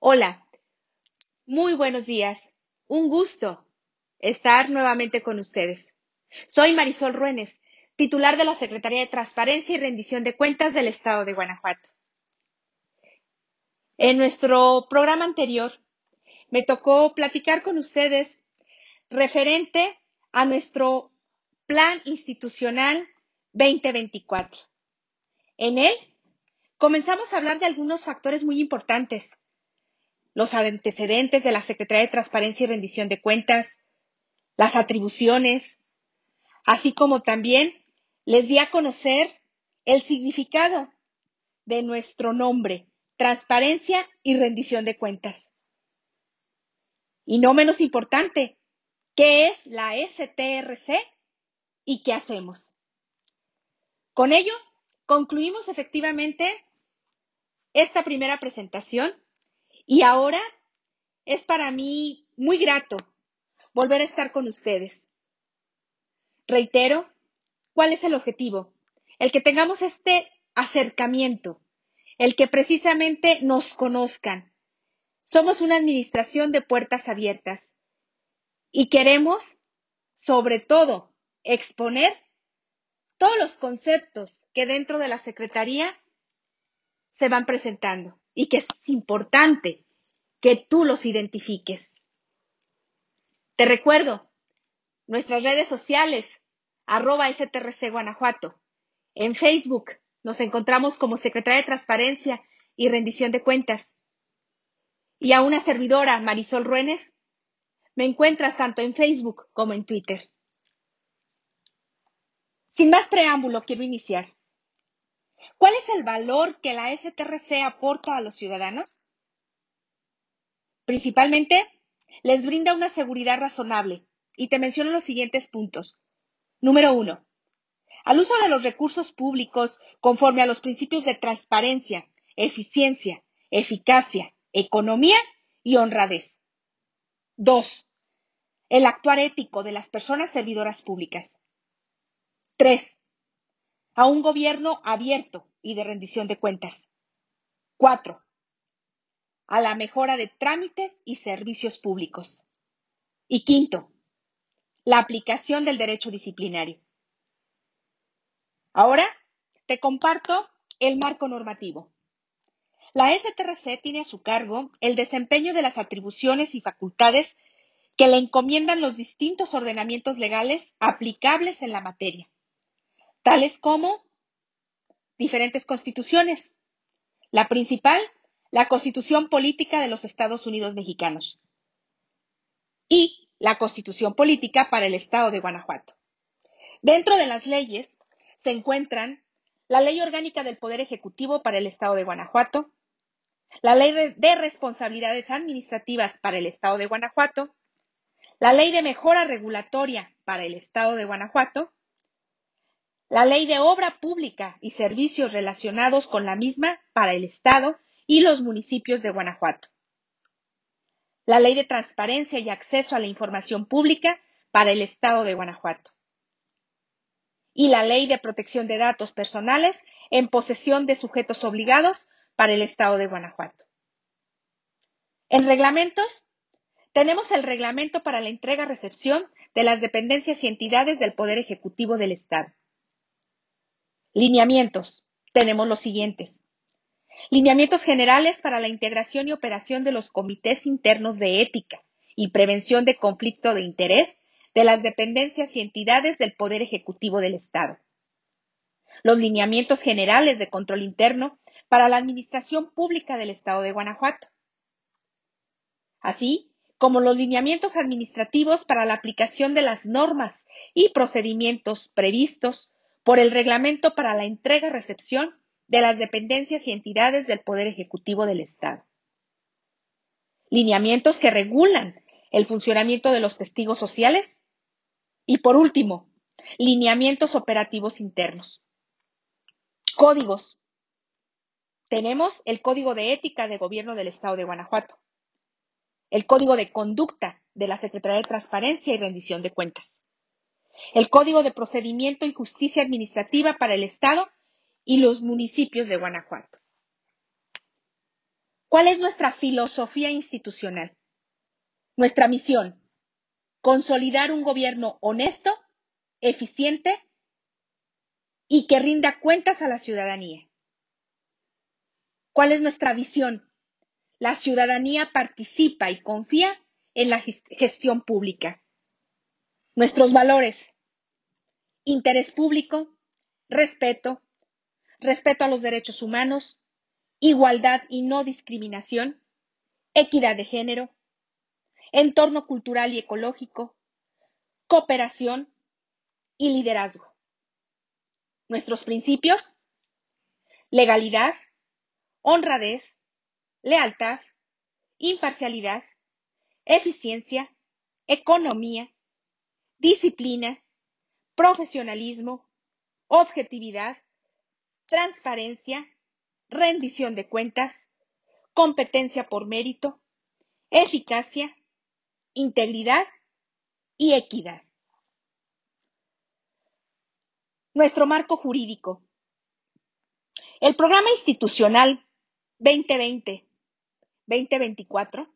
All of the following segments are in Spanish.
Hola, muy buenos días. Un gusto estar nuevamente con ustedes. Soy Marisol Ruénes, titular de la Secretaría de Transparencia y Rendición de Cuentas del Estado de Guanajuato. En nuestro programa anterior me tocó platicar con ustedes referente a nuestro Plan Institucional 2024. En él comenzamos a hablar de algunos factores muy importantes los antecedentes de la Secretaría de Transparencia y Rendición de Cuentas, las atribuciones, así como también les di a conocer el significado de nuestro nombre, Transparencia y Rendición de Cuentas. Y no menos importante, ¿qué es la STRC y qué hacemos? Con ello, concluimos efectivamente esta primera presentación y ahora es para mí muy grato volver a estar con ustedes. Reitero, ¿cuál es el objetivo? El que tengamos este acercamiento, el que precisamente nos conozcan. Somos una administración de puertas abiertas y queremos, sobre todo, exponer todos los conceptos que dentro de la Secretaría se van presentando y que es importante que tú los identifiques. Te recuerdo, nuestras redes sociales, arroba STRC Guanajuato. En Facebook nos encontramos como Secretaria de Transparencia y Rendición de Cuentas. Y a una servidora, Marisol Ruénes, me encuentras tanto en Facebook como en Twitter. Sin más preámbulo, quiero iniciar. ¿Cuál es el valor que la STRC aporta a los ciudadanos? Principalmente, les brinda una seguridad razonable y te menciono los siguientes puntos. Número uno, al uso de los recursos públicos conforme a los principios de transparencia, eficiencia, eficacia, economía y honradez. Dos, el actuar ético de las personas servidoras públicas. Tres, a un gobierno abierto y de rendición de cuentas. Cuatro, a la mejora de trámites y servicios públicos. Y quinto, la aplicación del derecho disciplinario. Ahora te comparto el marco normativo. La STRC tiene a su cargo el desempeño de las atribuciones y facultades que le encomiendan los distintos ordenamientos legales aplicables en la materia tales como diferentes constituciones. La principal, la Constitución Política de los Estados Unidos Mexicanos y la Constitución Política para el Estado de Guanajuato. Dentro de las leyes se encuentran la Ley Orgánica del Poder Ejecutivo para el Estado de Guanajuato, la Ley de Responsabilidades Administrativas para el Estado de Guanajuato, la Ley de Mejora Regulatoria para el Estado de Guanajuato, la Ley de Obra Pública y servicios relacionados con la misma para el Estado y los municipios de Guanajuato. La Ley de Transparencia y Acceso a la Información Pública para el Estado de Guanajuato. Y la Ley de Protección de Datos Personales en posesión de sujetos obligados para el Estado de Guanajuato. En reglamentos, tenemos el reglamento para la entrega-recepción de las dependencias y entidades del Poder Ejecutivo del Estado Lineamientos. Tenemos los siguientes. Lineamientos generales para la integración y operación de los comités internos de ética y prevención de conflicto de interés de las dependencias y entidades del Poder Ejecutivo del Estado. Los lineamientos generales de control interno para la Administración Pública del Estado de Guanajuato. Así como los lineamientos administrativos para la aplicación de las normas y procedimientos previstos por el Reglamento para la entrega-recepción de las dependencias y entidades del Poder Ejecutivo del Estado. Lineamientos que regulan el funcionamiento de los testigos sociales. Y por último, lineamientos operativos internos. Códigos. Tenemos el Código de Ética de Gobierno del Estado de Guanajuato, el Código de Conducta de la Secretaría de Transparencia y Rendición de Cuentas, el Código de Procedimiento y Justicia Administrativa para el Estado y los municipios de Guanajuato. ¿Cuál es nuestra filosofía institucional? Nuestra misión, consolidar un gobierno honesto, eficiente y que rinda cuentas a la ciudadanía. ¿Cuál es nuestra visión? La ciudadanía participa y confía en la gestión pública. Nuestros valores, interés público, respeto, respeto a los derechos humanos, igualdad y no discriminación, equidad de género, entorno cultural y ecológico, cooperación y liderazgo. Nuestros principios, legalidad, honradez, lealtad, imparcialidad, eficiencia, economía, disciplina, profesionalismo, objetividad, transparencia, rendición de cuentas, competencia por mérito, eficacia, integridad y equidad. Nuestro marco jurídico. El programa institucional 2020-2024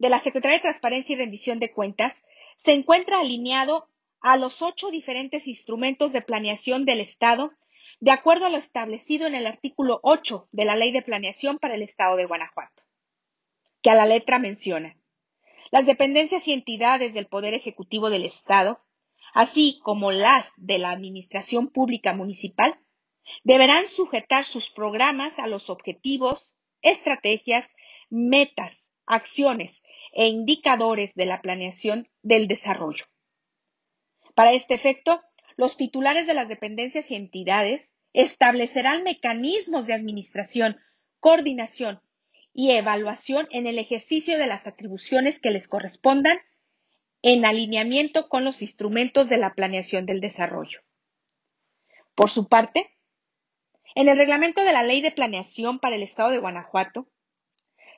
de la Secretaría de Transparencia y Rendición de Cuentas se encuentra alineado a los ocho diferentes instrumentos de planeación del Estado de acuerdo a lo establecido en el artículo 8 de la Ley de Planeación para el Estado de Guanajuato, que a la letra menciona. Las dependencias y entidades del Poder Ejecutivo del Estado, así como las de la Administración Pública Municipal, deberán sujetar sus programas a los objetivos, estrategias, metas, acciones e indicadores de la planeación del desarrollo. Para este efecto, los titulares de las dependencias y entidades establecerán mecanismos de administración, coordinación y evaluación en el ejercicio de las atribuciones que les correspondan en alineamiento con los instrumentos de la planeación del desarrollo. Por su parte, en el reglamento de la Ley de Planeación para el Estado de Guanajuato,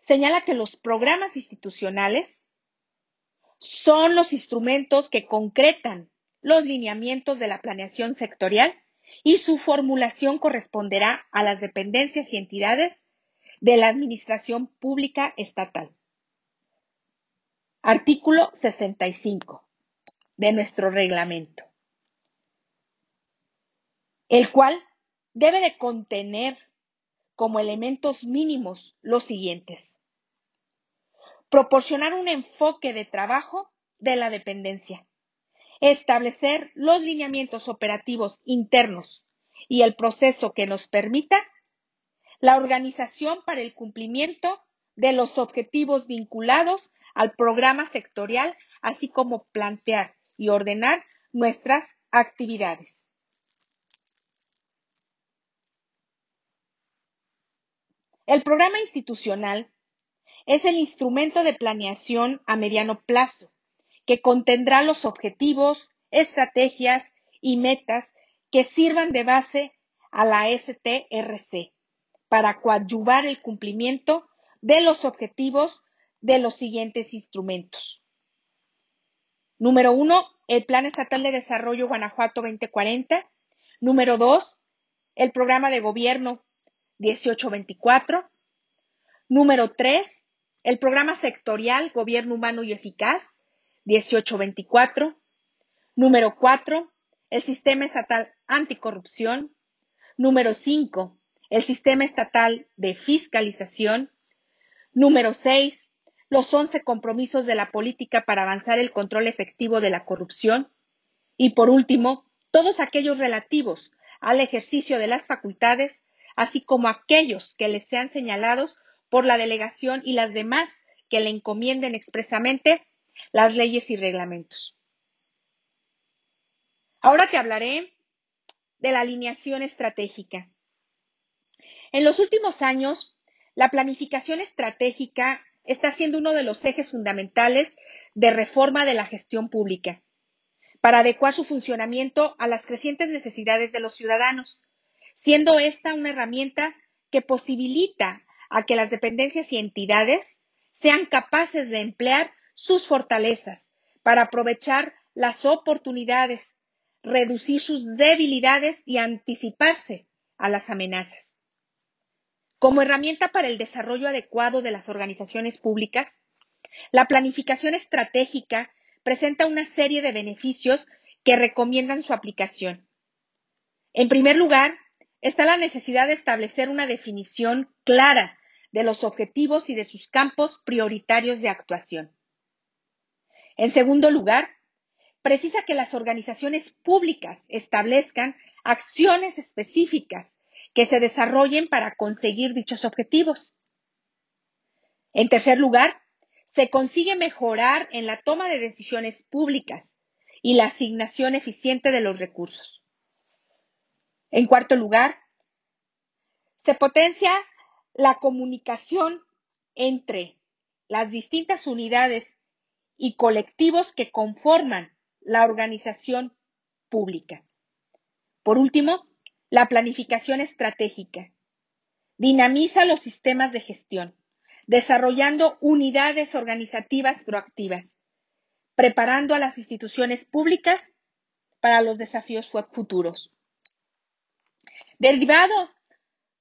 señala que los programas institucionales son los instrumentos que concretan los lineamientos de la planeación sectorial y su formulación corresponderá a las dependencias y entidades de la Administración Pública Estatal. Artículo 65 de nuestro reglamento, el cual debe de contener como elementos mínimos los siguientes. Proporcionar un enfoque de trabajo de la dependencia establecer los lineamientos operativos internos y el proceso que nos permita la organización para el cumplimiento de los objetivos vinculados al programa sectorial, así como plantear y ordenar nuestras actividades. El programa institucional es el instrumento de planeación a mediano plazo que contendrá los objetivos, estrategias y metas que sirvan de base a la STRC para coadyuvar el cumplimiento de los objetivos de los siguientes instrumentos. Número uno, el Plan Estatal de Desarrollo Guanajuato 2040. Número dos, el Programa de Gobierno 1824. Número tres, el Programa Sectorial Gobierno Humano y Eficaz 1824. Número 4. El Sistema Estatal Anticorrupción. Número 5. El Sistema Estatal de Fiscalización. Número 6. Los 11 compromisos de la política para avanzar el control efectivo de la corrupción. Y por último, todos aquellos relativos al ejercicio de las facultades, así como aquellos que les sean señalados por la delegación y las demás que le encomienden expresamente las leyes y reglamentos. Ahora te hablaré de la alineación estratégica. En los últimos años, la planificación estratégica está siendo uno de los ejes fundamentales de reforma de la gestión pública para adecuar su funcionamiento a las crecientes necesidades de los ciudadanos, siendo esta una herramienta que posibilita a que las dependencias y entidades sean capaces de emplear sus fortalezas para aprovechar las oportunidades, reducir sus debilidades y anticiparse a las amenazas. Como herramienta para el desarrollo adecuado de las organizaciones públicas, la planificación estratégica presenta una serie de beneficios que recomiendan su aplicación. En primer lugar, está la necesidad de establecer una definición clara de los objetivos y de sus campos prioritarios de actuación. En segundo lugar, precisa que las organizaciones públicas establezcan acciones específicas que se desarrollen para conseguir dichos objetivos. En tercer lugar, se consigue mejorar en la toma de decisiones públicas y la asignación eficiente de los recursos. En cuarto lugar, se potencia la comunicación entre las distintas unidades y colectivos que conforman la organización pública. Por último, la planificación estratégica. Dinamiza los sistemas de gestión, desarrollando unidades organizativas proactivas, preparando a las instituciones públicas para los desafíos futuros. Derivado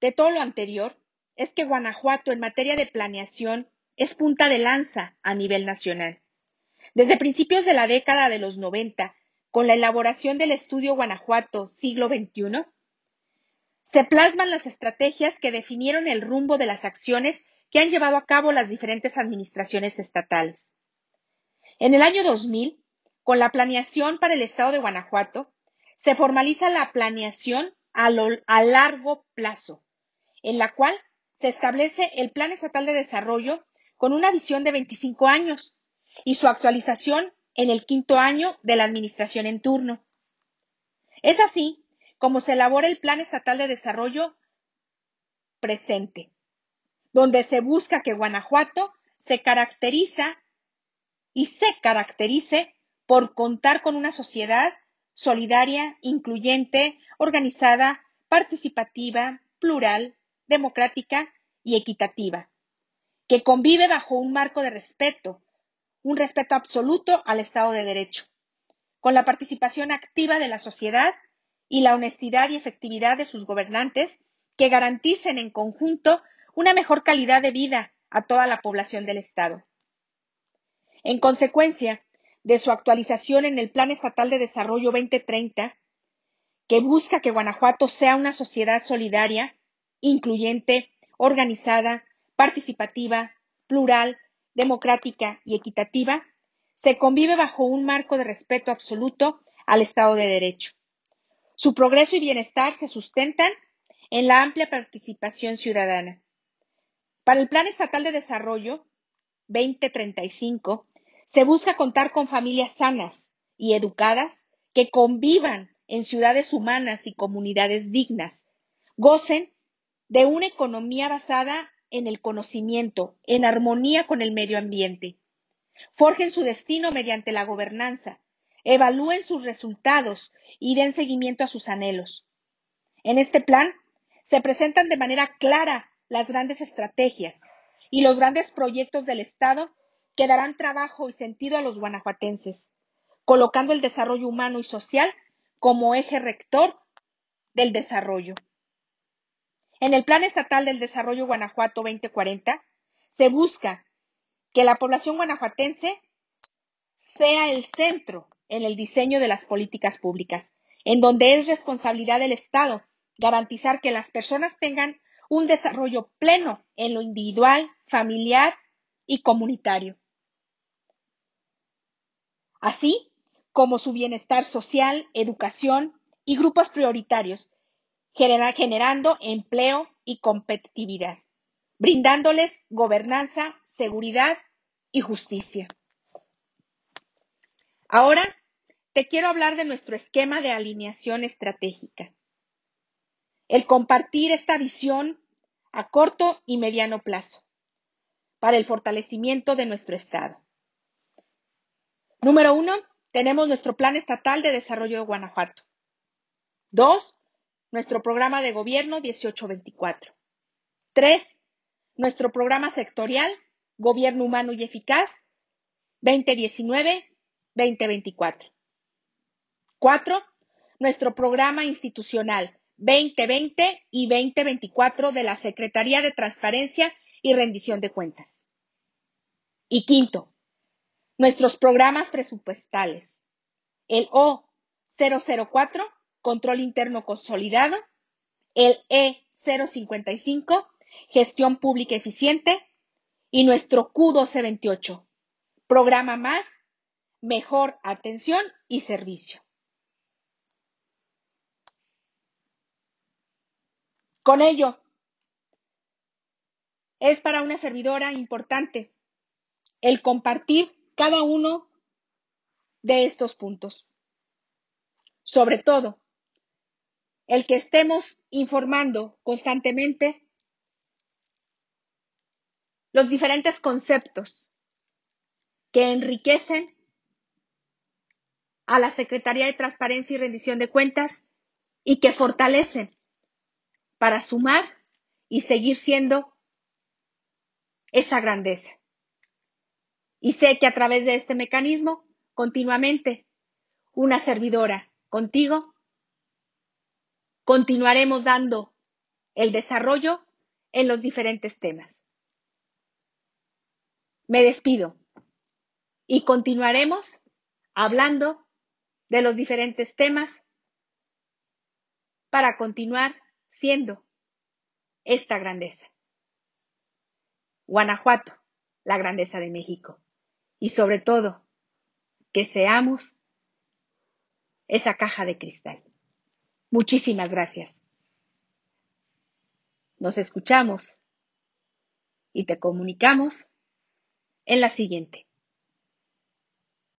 de todo lo anterior, es que Guanajuato en materia de planeación es punta de lanza a nivel nacional. Desde principios de la década de los 90, con la elaboración del estudio Guanajuato siglo XXI, se plasman las estrategias que definieron el rumbo de las acciones que han llevado a cabo las diferentes administraciones estatales. En el año 2000, con la planeación para el estado de Guanajuato, se formaliza la planeación a, a largo plazo, en la cual se establece el Plan Estatal de Desarrollo con una visión de 25 años y su actualización en el quinto año de la administración en turno. Es así como se elabora el Plan Estatal de Desarrollo presente, donde se busca que Guanajuato se caracteriza y se caracterice por contar con una sociedad solidaria, incluyente, organizada, participativa, plural, democrática y equitativa, que convive bajo un marco de respeto, un respeto absoluto al Estado de Derecho, con la participación activa de la sociedad y la honestidad y efectividad de sus gobernantes que garanticen en conjunto una mejor calidad de vida a toda la población del Estado. En consecuencia de su actualización en el Plan Estatal de Desarrollo 2030, que busca que Guanajuato sea una sociedad solidaria, incluyente, organizada, participativa, plural, democrática y equitativa, se convive bajo un marco de respeto absoluto al Estado de Derecho. Su progreso y bienestar se sustentan en la amplia participación ciudadana. Para el Plan Estatal de Desarrollo 2035, se busca contar con familias sanas y educadas que convivan en ciudades humanas y comunidades dignas, gocen de una economía basada en el conocimiento, en armonía con el medio ambiente. Forjen su destino mediante la gobernanza, evalúen sus resultados y den seguimiento a sus anhelos. En este plan se presentan de manera clara las grandes estrategias y los grandes proyectos del Estado que darán trabajo y sentido a los guanajuatenses, colocando el desarrollo humano y social como eje rector del desarrollo. En el Plan Estatal del Desarrollo Guanajuato 2040 se busca que la población guanajuatense sea el centro en el diseño de las políticas públicas, en donde es responsabilidad del Estado garantizar que las personas tengan un desarrollo pleno en lo individual, familiar y comunitario, así como su bienestar social, educación y grupos prioritarios generando empleo y competitividad, brindándoles gobernanza, seguridad y justicia. Ahora te quiero hablar de nuestro esquema de alineación estratégica. El compartir esta visión a corto y mediano plazo para el fortalecimiento de nuestro Estado. Número uno, tenemos nuestro Plan Estatal de Desarrollo de Guanajuato. Dos, nuestro programa de gobierno 1824. 3. Nuestro programa sectorial, Gobierno Humano y Eficaz 2019-2024. 4. Nuestro programa institucional 2020 y 2024 de la Secretaría de Transparencia y Rendición de Cuentas. Y quinto, nuestros programas presupuestales. El O004, Control Interno Consolidado. El E055, Gestión Pública Eficiente. Y nuestro Q1228, Programa Más, Mejor Atención y Servicio. Con ello, es para una servidora importante el compartir cada uno de estos puntos. Sobre todo, el que estemos informando constantemente los diferentes conceptos que enriquecen a la Secretaría de Transparencia y Rendición de Cuentas y que fortalecen para sumar y seguir siendo esa grandeza. Y sé que a través de este mecanismo, continuamente, una servidora contigo, continuaremos dando el desarrollo en los diferentes temas. Me despido y continuaremos hablando de los diferentes temas para continuar siendo esta grandeza. Guanajuato, la grandeza de México. Y sobre todo, que seamos esa caja de cristal. Muchísimas gracias. Nos escuchamos y te comunicamos en la siguiente.